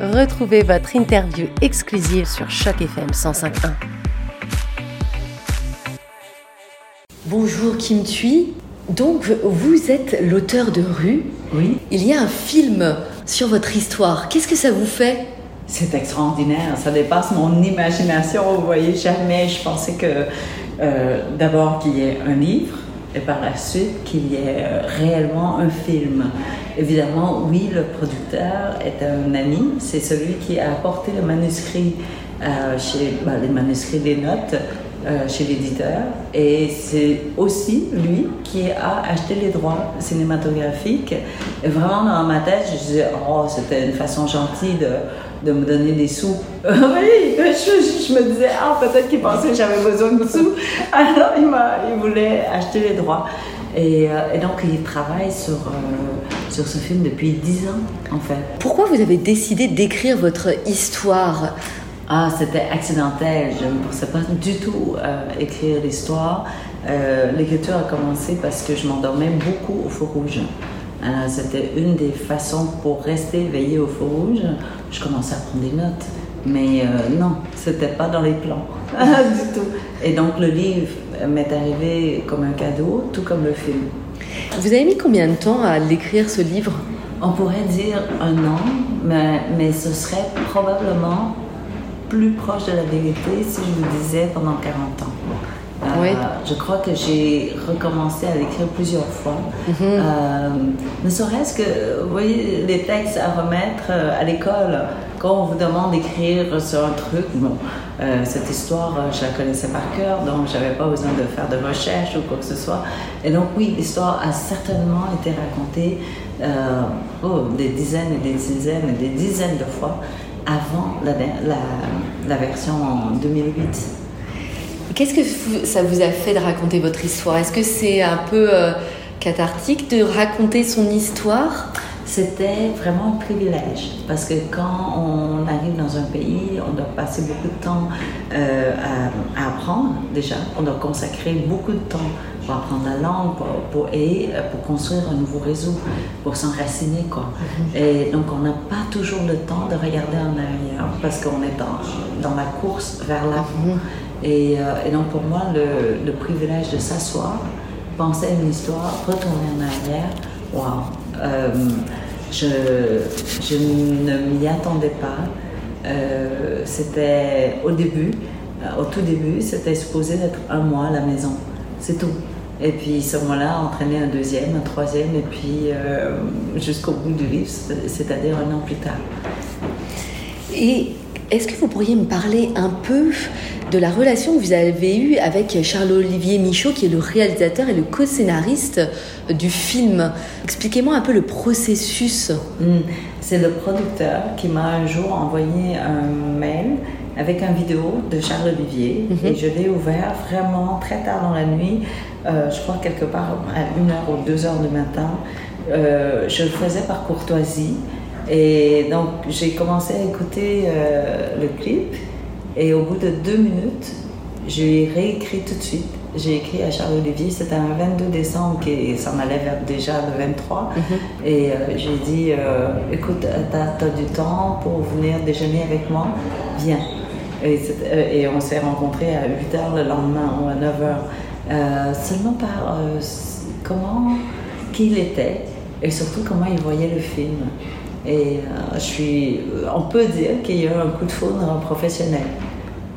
Retrouvez votre interview exclusive sur Choc FM 105.1. Bonjour Kim Thuy. Donc, vous êtes l'auteur de Rue. Oui. Il y a un film sur votre histoire. Qu'est-ce que ça vous fait? C'est extraordinaire. Ça dépasse mon imagination. Vous voyez, jamais je pensais que euh, d'abord qu'il y ait un livre et par la suite qu'il y ait euh, réellement un film. Évidemment, oui, le producteur est un ami. C'est celui qui a apporté le manuscrit euh, chez ben, les manuscrits des notes euh, chez l'éditeur. Et c'est aussi lui qui a acheté les droits cinématographiques. Et vraiment, dans ma tête, je disais, oh, c'était une façon gentille de, de me donner des sous. oui, je, je, me disais, ah, peut-être qu'il pensait que j'avais besoin de sous. Alors, il, il voulait acheter les droits. Et, euh, et, donc, il travaille sur, euh, sur ce film depuis dix ans, en fait. Pourquoi vous avez décidé d'écrire votre histoire? Ah, c'était accidentel. Je ne pensais pas du tout euh, écrire l'histoire. L'écriture a commencé parce que je m'endormais beaucoup au feu rouge. Euh, c'était une des façons pour rester éveillé au feu rouge. Je commençais à prendre des notes. Mais euh, non, c'était pas dans les plans du tout. Et donc le livre m'est arrivé comme un cadeau, tout comme le film. Vous avez mis combien de temps à l'écrire ce livre? On pourrait dire un an, mais, mais ce serait probablement plus proche de la vérité si je vous disais pendant 40 ans. Euh, oui. Je crois que j'ai recommencé à l'écrire plusieurs fois. Mm -hmm. ne serait-ce que, vous voyez, les textes à remettre euh, à l'école, quand on vous demande d'écrire sur un truc, bon, euh, cette histoire, je la connaissais par cœur, donc j'avais pas besoin de faire de recherche ou quoi que ce soit. Et donc oui, l'histoire a certainement été racontée euh, oh, des dizaines et des dizaines et des dizaines de fois avant la, la, la version en 2008. Qu'est-ce que ça vous a fait de raconter votre histoire? Est-ce que c'est un peu euh, cathartique de raconter son histoire? C'était vraiment un privilège parce que quand on arrive dans un pays, on doit passer beaucoup de temps euh, à, à, apprendre déjà, on doit consacrer beaucoup de temps pour apprendre la langue pour, pour, et pour construire un nouveau réseau, pour s'enraciner. Quoi. -hmm. Et donc on n'a pas toujours le temps de regarder en arrière parce qu'on est dans, dans la course vers l'avant. Et, euh, et, donc pour moi, le, privilège de s'asseoir, penser à une histoire, retourner en arrière, waouh, euh, je, ne m'y attendais pas. Euh, c'était au début, au tout début, c'était supposé être un mois à la maison, c'est tout. Et puis ce mois-là entraînait un deuxième, un troisième, et puis jusqu'au bout du livre, c'est-à-dire un an plus tard. Et est-ce que vous pourriez me parler un peu de la relation que vous avez eue avec Charles-Olivier Michaud, qui est le réalisateur et le co-scénariste du film? Expliquez-moi un peu le processus. Mmh. C'est le producteur qui m'a un jour envoyé un mail avec une vidéo de Charles-Olivier mmh. et je l'ai ouvert vraiment très tard dans la nuit, euh, je crois quelque part à 1h ou 2h du matin. Euh, je le faisais par courtoisie et donc j'ai commencé à écouter euh, le clip et au bout de deux minutes, j'ai réécrit tout de suite. J'ai écrit à Charles-Olivier, c'était un 22 décembre et ça m'allait vers déjà le 23. Mm -hmm. Et euh, j'ai dit, euh, écoute, t'as as du temps pour venir déjeuner avec moi? Viens. Et, et on s'est rencontrés à 8 h le lendemain ou à 9 h. seulement par comment, qui il était et surtout comment il voyait le film. Et euh, je suis, on peut dire qu'il y a eu un coup de foudre professionnel.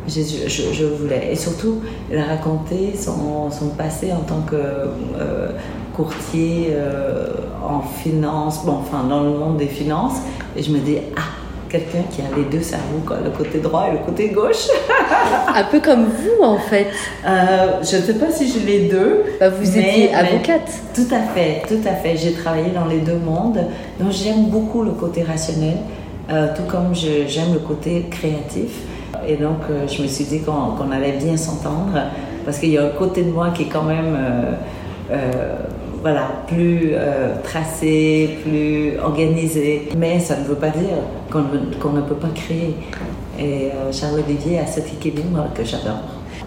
Je, voulais. Et surtout, il a raconté son, passé en tant que euh, courtier euh, en finance, bon, enfin, dans le monde des finances. Et je me dis, ah, quelqu'un qui a les deux cerveaux, quoi, le côté droit et le côté gauche. Un peu comme vous, en fait. Euh, je ne sais pas si j'ai les deux. Bah, vous mais, étiez avocate. Mais, tout à fait, tout à fait. J'ai travaillé dans les deux mondes. Donc, j'aime beaucoup le côté rationnel, euh, tout comme j'aime le côté créatif. Et donc, euh, je me suis dit qu'on qu allait bien s'entendre, parce qu'il y a un côté de moi qui est quand même voilà, plus euh, tracé, plus organisé. Mais ça ne veut pas dire qu'on qu ne peut pas créer. Et euh, Charles Olivier a cet équilibre que j'adore.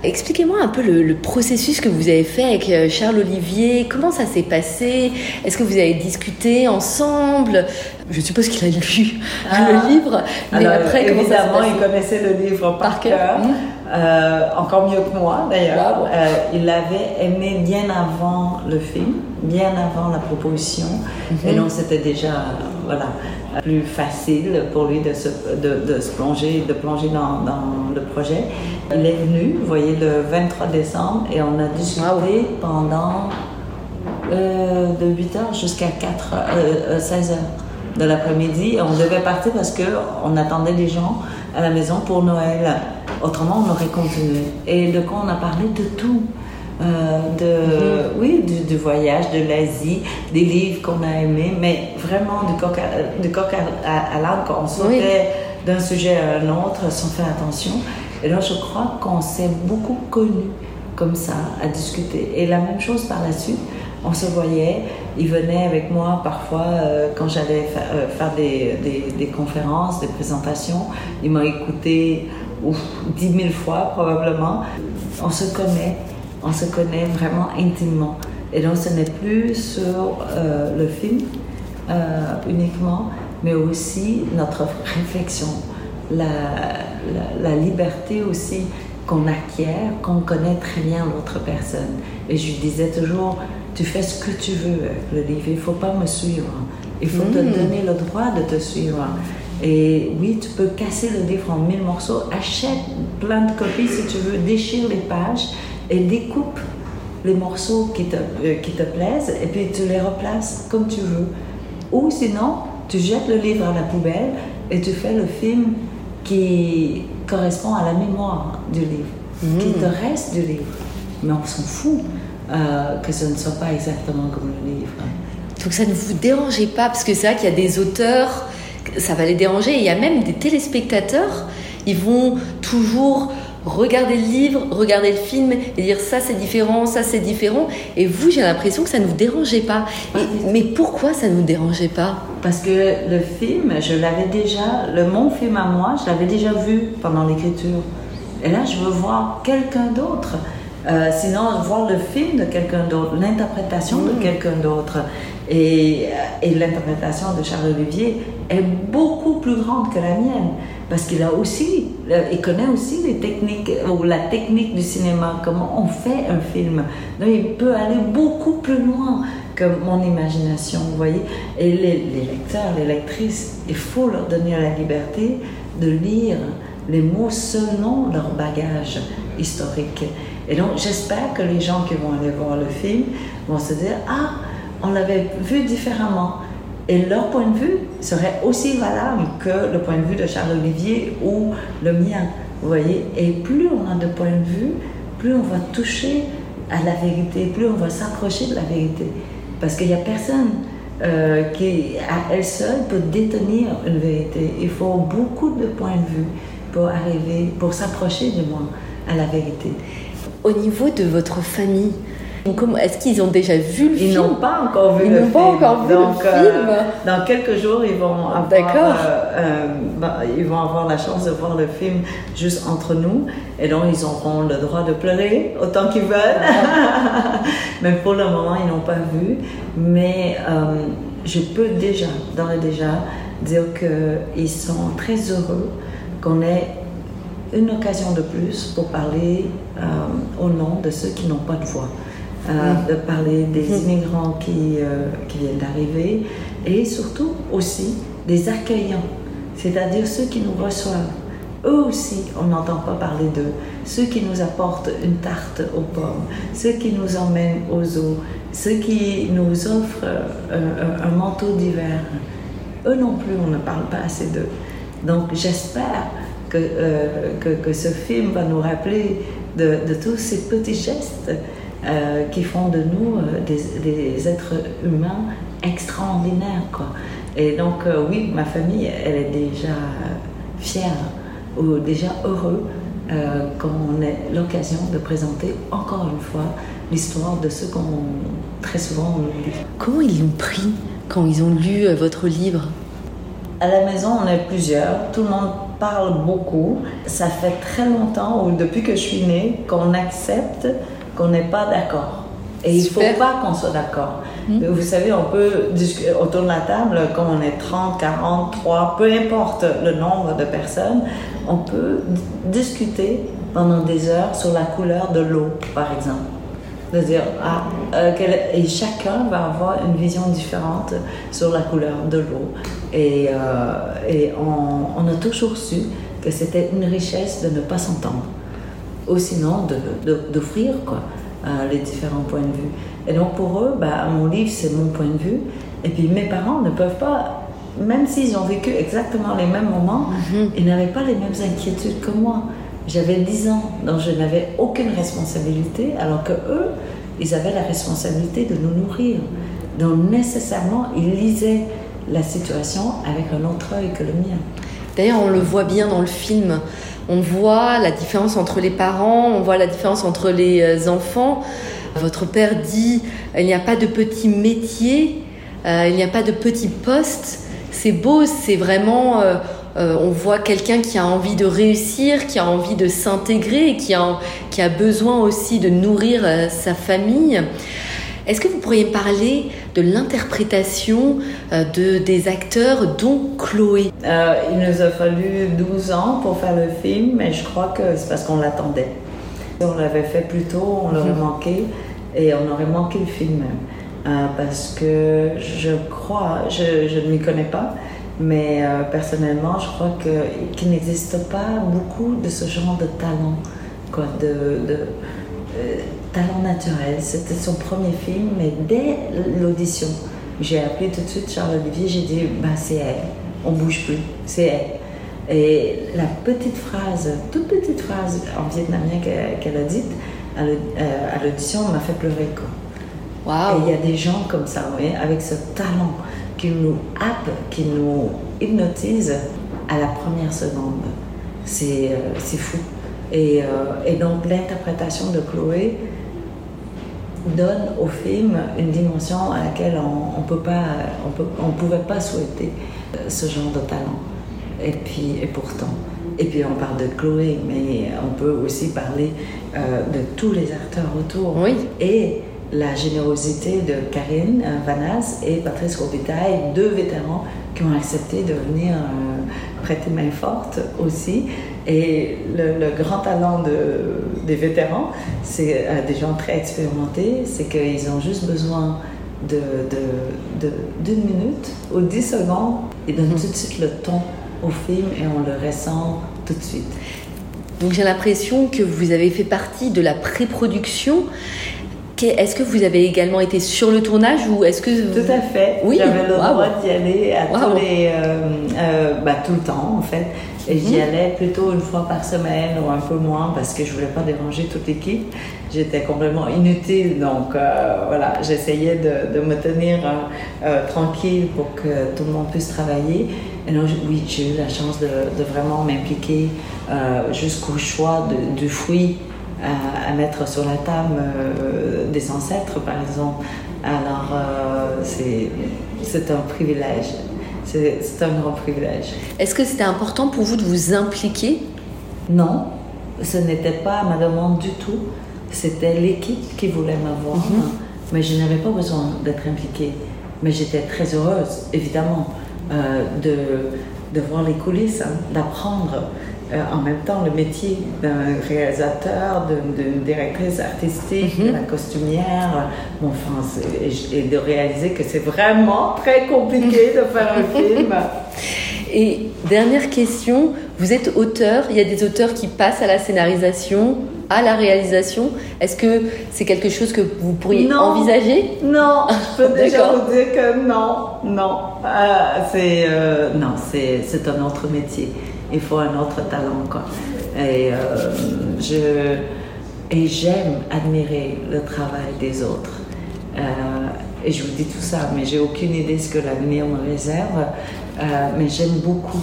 Expliquez-moi un peu le, processus que vous avez fait avec euh, Charles Olivier. Comment ça s'est passé? Est-ce que vous avez discuté ensemble? Je suppose qu'il a lu ah. le livre. Mais après, comment évidemment, il connaissait le livre par, cœur. Mmh. Euh, encore mieux que moi d'ailleurs. Euh, il l'avait aimé bien avant le film, bien avant la proposition. Mmh. Et donc c'était déjà voilà, plus facile pour lui de se, de, de se plonger, de plonger dans, dans, le projet. Il est venu, vous voyez, le 23 décembre et on a discuté pendant euh, de 8h jusqu'à 4 16h de l'après-midi. On devait partir parce qu'on attendait les gens à la maison pour Noël. Autrement, on aurait continué. Et de quoi on a parlé de tout. Euh, de, mhm. oui, du, voyage, de l'Asie, des livres qu'on a aimés, mais vraiment du coq à, du coq à, à, on sautait d'un sujet à un autre sans faire attention. Et là, je crois qu'on s'est beaucoup connus comme ça, à discuter. Et la même chose par la suite, on se voyait, il venait avec moi parfois euh, quand j'allais euh, faire des, des, des, conférences, des présentations, il m'a écouté dix mille fois probablement. On se connaît, on se connaît vraiment intimement. Et donc, ce n'est plus sur euh, le film euh, uniquement, mais aussi notre réflexion, la, la, liberté aussi qu'on acquiert, qu'on connaît très bien l'autre personne. Et je lui disais toujours, tu fais ce que tu veux avec le livre, il ne faut pas me suivre. Il faut te mmh. donner le droit de te suivre. Et oui, tu peux casser le livre en mille morceaux, achète plein de copies si tu veux, déchire les pages et découpe les morceaux qui te, euh, qui te plaisent et puis tu les replaces comme tu veux. Ou sinon, tu jettes le livre à la poubelle et tu fais le film qui correspond à la mémoire du livre, qui mmh. te reste du livre. Mais on s'en fout euh, que ce ne soit pas exactement comme le livre. Donc ça ne vous dérangeait pas, parce que c'est vrai qu'il y a des auteurs, ça va les déranger, il y a même des téléspectateurs, ils vont toujours regarder le livre, regarder le film et dire ça c'est différent, ça c'est différent. Et vous, j'ai l'impression que ça ne vous dérangeait pas. mais pourquoi ça ne vous dérangeait pas? Parce que le film, je l'avais déjà, le mon film à moi, je l'avais déjà vu pendant l'écriture. Et là, je veux voir quelqu'un d'autre. Euh, sinon, voir le film de quelqu'un d'autre, l'interprétation de mm. quelqu'un d'autre. Et, euh, et l'interprétation de Charles Olivier est beaucoup plus grande que la mienne parce qu'il a aussi, il connaît aussi les techniques ou la technique du cinéma, comment on fait un film. Donc il peut aller beaucoup plus loin que mon imagination, vous voyez. Et les lecteurs, les lectrices, il faut leur donner la liberté de lire les mots selon leur bagage historique. Et donc j'espère que les gens qui vont aller voir le film vont se dire ah on l'avait vu différemment et leur point de vue serait aussi valable que le point de vue de Charles Olivier ou le mien. Vous voyez Et plus on a de points de vue, plus on va toucher à la vérité, plus on va s'approcher de la vérité. Parce qu'il n'y a personne euh, qui, à elle seule, peut détenir une vérité. Il faut beaucoup de points de vue pour arriver, pour s'approcher du moins à la vérité. Au niveau de votre famille, est-ce qu'ils ont déjà vu le film Ils n'ont pas encore vu ils le film. pas encore vu Donc, le euh, film. dans quelques jours, ils vont avoir, euh, euh, bah, ils vont avoir la chance de voir le film juste entre nous. Et donc, ils auront le droit de pleurer autant qu'ils veulent. Mais pour le moment, ils n'ont pas vu. Mais je peux déjà, dans et déjà, dire qu'ils sont très heureux qu'on ait une occasion de plus pour parler au nom de ceux qui n'ont pas de voix. Euh, de parler des mm-hmm. immigrants qui, euh, qui viennent d'arriver et surtout aussi des accueillants, c'est-à-dire ceux qui nous reçoivent. Eux aussi, on n'entend pas parler d'eux. Ceux qui nous apportent une tarte aux pommes, ceux qui nous emmènent aux eaux, ceux qui nous offrent euh, un, manteau d'hiver. Eux non plus, on ne parle pas assez d'eux. Donc j'espère que, que, que, ce film va nous rappeler de, de tous ces petits gestes euh, qui font de nous euh, des, êtres humains extraordinaires. Quoi. Et donc, euh, oui, ma famille, elle est déjà fière ou déjà heureux qu'on ait l'occasion de présenter encore une fois l'histoire de ceux qu'on très souvent on oublie. Comment ils l'ont pris quand ils ont lu votre livre? À la maison, on est plusieurs. Tout le monde parle beaucoup. Ça fait très longtemps, ou depuis que je suis née, qu'on accepte qu'on n'est pas d'accord. Et il ne faut pas qu'on soit d'accord. Hmm. Vous savez, on peut discuter autour de la table, comme on est 30, 40, 3, peu importe le nombre de personnes, on peut discuter pendant des heures sur la couleur de l'eau, par exemple. De dire, ah, euh, et chacun va avoir une vision différente sur la couleur de l'eau. Et, euh, et on, a toujours su que c'était une richesse de ne pas s'entendre. Ou sinon, d'offrir, quoi, euh, les différents points de vue. Et donc, pour eux, bah, mon livre, c'est mon point de vue. Et puis, mes parents ne peuvent pas même s'ils ont vécu exactement les mêmes moments, mhm. ils n'avaient pas les mêmes inquiétudes que moi. J'avais 10 ans, donc je n'avais aucune responsabilité, alors que eux, ils avaient la responsabilité de nous nourrir. Donc nécessairement, ils lisaient la situation avec un autre œil que le mien. D'ailleurs, on le voit bien dans le film. On voit la différence entre les parents, on voit la différence entre les euh, enfants. Votre père dit il n'y a pas de petit métier, euh, il n'y a pas de petit poste. C'est beau, c'est vraiment. Euh, on voit quelqu'un qui a envie de réussir, qui a envie de s'intégrer, qui a, qui a besoin aussi de nourrir sa famille. Est-ce que vous pourriez parler de l'interprétation euh, de, des acteurs, dont Chloé Il nous a fallu 12 ans pour faire le film, mais je crois que c'est parce qu'on l'attendait. On l'avait fait plus tôt, on l'aurait mhm. manqué, et on aurait manqué le film même. parce que je crois, je, je ne m'y connais pas, mais euh, personnellement, je crois qu'il n'existe pas beaucoup de ce genre de talent, quoi, de, de euh, talent naturel. C'était son premier film, mais dès l'audition, j'ai appelé tout de suite Charles Olivier, j'ai dit, bah, c'est elle, on bouge plus, c'est elle. Et la petite phrase, toute petite phrase en vietnamien qu'elle a dite euh, à l'audition m'a fait pleurer. Quoi. Et il y a des gens comme ça, oui, avec ce talent qui nous happe, qui nous hypnotise à la première seconde. C'est euh, fou. Et, euh, et donc l'interprétation de Chloé donne au film une dimension à laquelle on ne peut pas, on peut, on pouvait pas souhaiter euh, ce genre de talent. Et puis, et pourtant. Et puis on parle de Chloé, mais on peut aussi parler de tous les acteurs autour. Oui. Et la générosité de Karine euh, Vanaz et Patrice Robitaille, deux vétérans qui ont accepté de venir euh, prêter main forte aussi. Et le, grand talent de, des vétérans, c'est euh, des gens très expérimentés, c'est qu'ils ont juste besoin d'une de, de, minute ou dix secondes. Ils donnent tout de suite le ton au film et on le ressent tout de suite. Donc j'ai l'impression que vous avez fait partie de la pré-production. Est-ce que vous avez également été sur le tournage ou est-ce que tout à fait. Oui. J'avais le droit d'y aller à tous les euh, euh, bah, tout le temps en fait et j'y mhm. allais plutôt une fois par semaine ou un peu moins parce que je voulais pas déranger toute l'équipe j'étais complètement inutile donc euh, voilà j'essayais de, de, me tenir tranquille pour que tout le monde puisse travailler et donc oui j'ai eu la chance de, de vraiment m'impliquer jusqu'au choix du fruit à, mettre sur la table euh, des ancêtres, par exemple. Alors, euh, c'est un privilège. C'est un grand privilège. Est-ce que c'était important pour vous de vous impliquer? Non, ce n'était pas ma demande du tout. C'était l'équipe qui voulait m'avoir. Mhm. Mais je n'avais pas besoin d'être impliquée. Mais j'étais très heureuse, évidemment, euh, de, de voir les coulisses, hein, d'apprendre. Euh, en même temps le métier d'un réalisateur, d'une directrice artistique, de la costumière, bon, enfin, et, de réaliser que c'est vraiment très compliqué de faire un film. Et dernière question, vous êtes auteur, il y a des auteurs qui passent à la scénarisation, à la réalisation. Est-ce que c'est quelque chose que vous pourriez envisager? Non, je peux déjà vous dire que non, non. Euh, c'est euh, non, c'est un autre métier il faut un autre talent. Quoi. Et, euh, j'aime admirer le travail des autres. Euh, et je vous dis tout ça, mais j'ai aucune idée de ce que l'avenir me réserve. Euh, mais j'aime beaucoup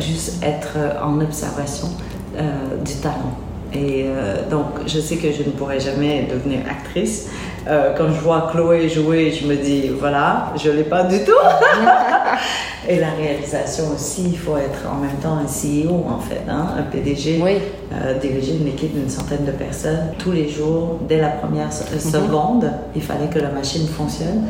juste être en observation du talent Et euh, donc, je sais que je ne pourrai jamais devenir actrice. Euh, quand je vois Chloé jouer, je me dis, voilà, je ne l'ai pas du tout. Et la réalisation aussi, il faut être en même temps un CEO, en fait, hein, un PDG, Oui. euh, diriger une équipe d'une centaine de personnes tous les jours, dès la première euh, seconde, il fallait que la machine fonctionne.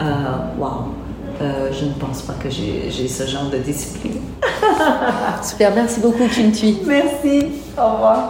Euh, Waouh! Euh, je ne pense pas que j'ai j'ai ce genre de discipline. Super, merci beaucoup Kim Tui. Merci, au revoir.